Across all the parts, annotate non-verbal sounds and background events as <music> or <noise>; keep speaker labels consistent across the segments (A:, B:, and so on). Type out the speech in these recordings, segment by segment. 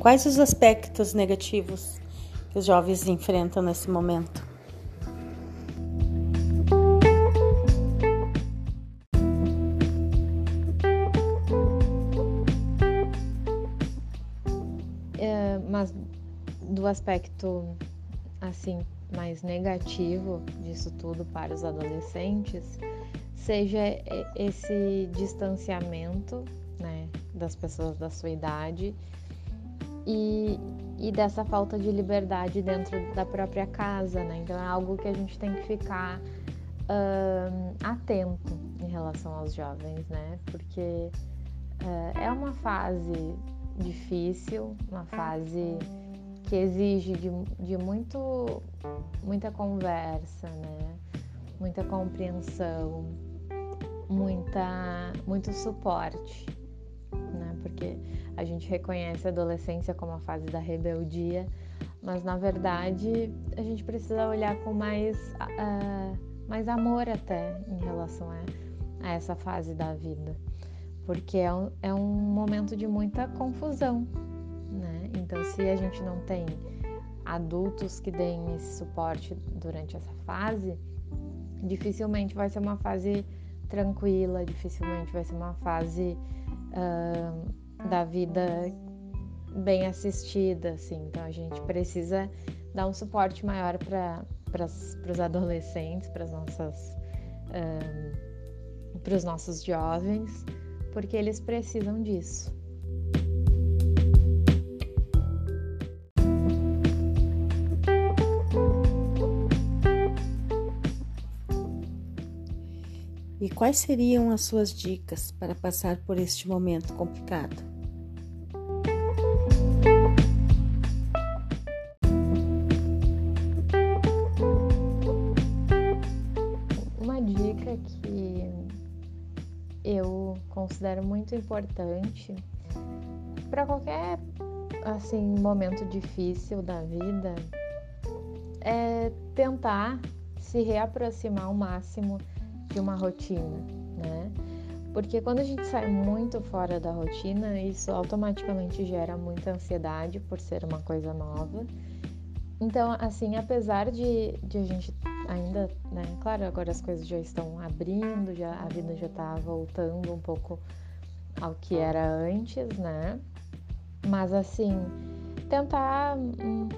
A: Quais os aspectos negativos que os jovens enfrentam nesse momento?
B: É, mas do aspecto assim mais negativo disso tudo para os adolescentes seja esse distanciamento né, das pessoas da sua idade e, e dessa falta de liberdade dentro da própria casa, né? Então é algo que a gente tem que ficar uh, atento em relação aos jovens, né? Porque uh, é uma fase difícil, uma fase que exige de, de muito, muita conversa, né? Muita compreensão, muita, muito suporte, né? Porque a gente reconhece a adolescência como a fase da rebeldia, mas na verdade a gente precisa olhar com mais, uh, mais amor até em relação a, a, essa fase da vida, porque é um, é um momento de muita confusão, né? Então, se a gente não tem adultos que deem esse suporte durante essa fase, dificilmente vai ser uma fase tranquila, dificilmente vai ser uma fase uh, da vida bem assistida, assim. Então a gente precisa dar um suporte maior para os adolescentes, para para os nossos jovens, porque eles precisam disso.
A: E quais seriam as suas dicas para passar por este momento complicado?
B: Considero muito importante para qualquer assim momento difícil da vida é tentar se reaproximar ao máximo de uma rotina, né? Porque quando a gente sai muito fora da rotina, isso automaticamente gera muita ansiedade por ser uma coisa nova. Então, assim, apesar de, de a gente ainda, né? Claro, agora as coisas já estão abrindo, já a vida já está voltando um pouco ao que era antes, né? Mas assim, tentar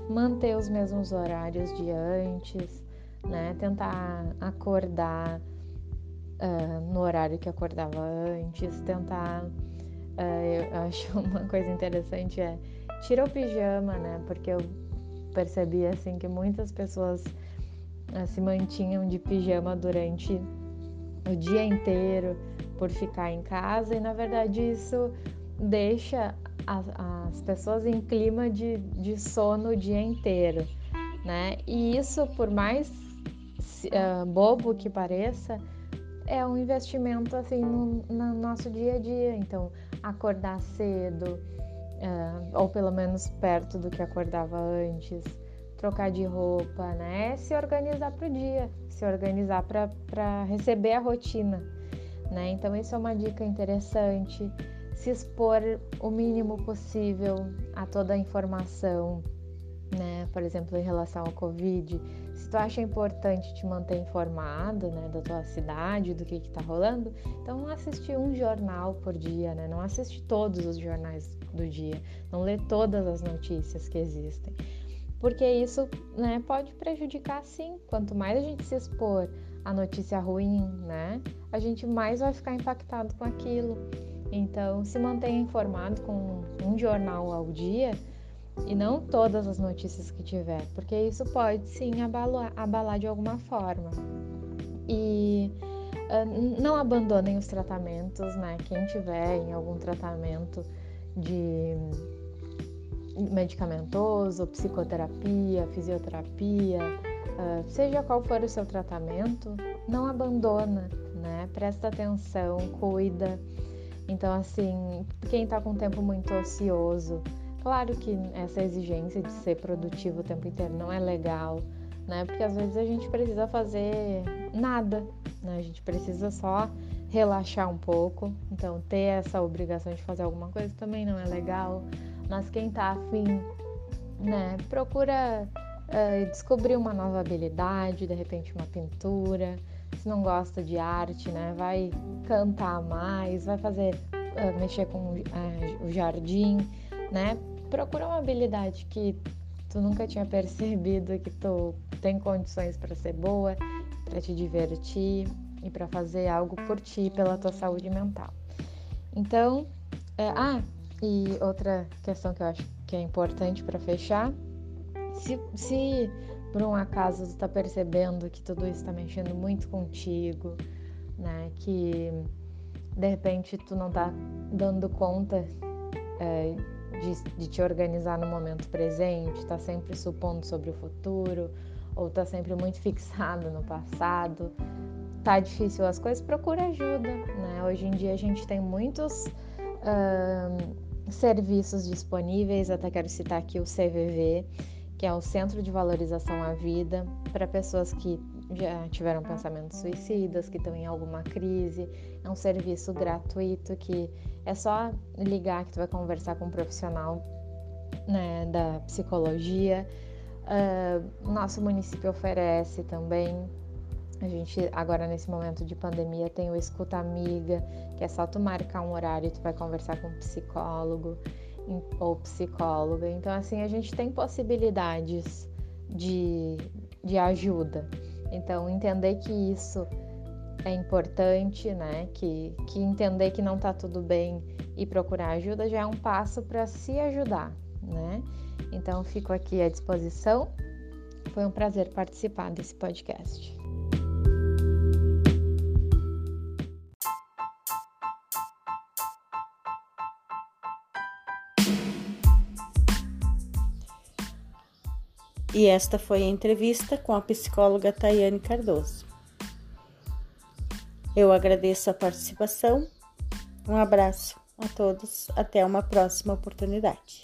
B: manter os mesmos horários de antes, né? Tentar acordar uh, no horário que acordava antes, tentar. Uh, eu <laughs> acho uma coisa interessante é tira o pijama, né? Porque eu percebi assim que muitas pessoas se mantinham de pijama durante o dia inteiro por ficar em casa e na verdade isso deixa as, as pessoas em clima de, de sono o dia inteiro, né? E isso, por mais uh, bobo que pareça, é um investimento assim no, no nosso dia a dia. Então, acordar cedo, uh, ou pelo menos perto do que acordava antes, trocar de roupa, né? Se organizar para o dia, se organizar para receber a rotina, né? Então, isso é uma dica interessante. Se expor o mínimo possível a toda a informação, né? Por exemplo, em relação ao Covid, se tu acha importante te manter informado, né, da tua cidade, do que que tá rolando, então não assiste um jornal por dia, né? Não assiste todos os jornais do dia, não lê todas as notícias que existem. Porque isso, né, pode prejudicar sim. Quanto mais a gente se expor à notícia ruim, né, a gente mais vai ficar impactado com aquilo. Então, se mantenha informado com um jornal ao dia, e não todas as notícias que tiver, porque isso pode sim abalar, abalar de alguma forma. E uh, não abandonem os tratamentos, né? Quem tiver em algum tratamento de medicamentoso, psicoterapia, fisioterapia, uh, seja qual for o seu tratamento, não abandona, né? Presta atenção, cuida. Então, assim, quem tá com tempo muito ocioso, Claro que essa exigência de ser produtivo o tempo inteiro não é legal, né? Porque às vezes a gente precisa fazer nada, né? A gente precisa só relaxar um pouco. Então, ter essa obrigação de fazer alguma coisa também não é legal. Mas quem tá afim, né, procura uh, descobrir uma nova habilidade, de repente uma pintura. Se não gosta de arte, né, vai cantar mais, vai fazer uh, mexer com uh, o jardim, né? Procura uma habilidade que tu nunca tinha <laughs> percebido que tu tem condições para ser boa, para te divertir e para fazer algo por ti, pela tua saúde mental. Então, ah, e outra questão que eu acho que é importante para fechar, se, se por um acaso tu tá percebendo que tudo isso está mexendo muito contigo, né, que de repente tu não tá dando conta é, de, de, te organizar no momento presente, tá sempre supondo sobre o futuro, ou tá sempre muito <laughs> fixado no passado, tá difícil as coisas, procura ajuda, né? Hoje em dia a gente tem muitos uh, serviços disponíveis, até quero citar aqui o CVV, que é o Centro de Valorização à Vida, para pessoas que já tiveram pensamentos suicidas, que estão em alguma crise. É um serviço gratuito que é só ligar que tu vai conversar com um profissional né, da psicologia. Uh, nosso município oferece também a gente agora nesse momento de pandemia tem o escuta amiga, que é só tu marcar um horário e tu vai conversar com um psicólogo ou psicóloga. Então assim, a gente tem possibilidades de, de ajuda. Então entender que isso é importante, né? Que, que entender que não tá tudo bem e procurar ajuda já é um passo para se ajudar, né? Então fico aqui à disposição. Foi um prazer participar desse podcast.
A: E esta foi a entrevista com a psicóloga Tayane Cardoso. Eu agradeço a participação. Um abraço a todos. Até uma próxima oportunidade.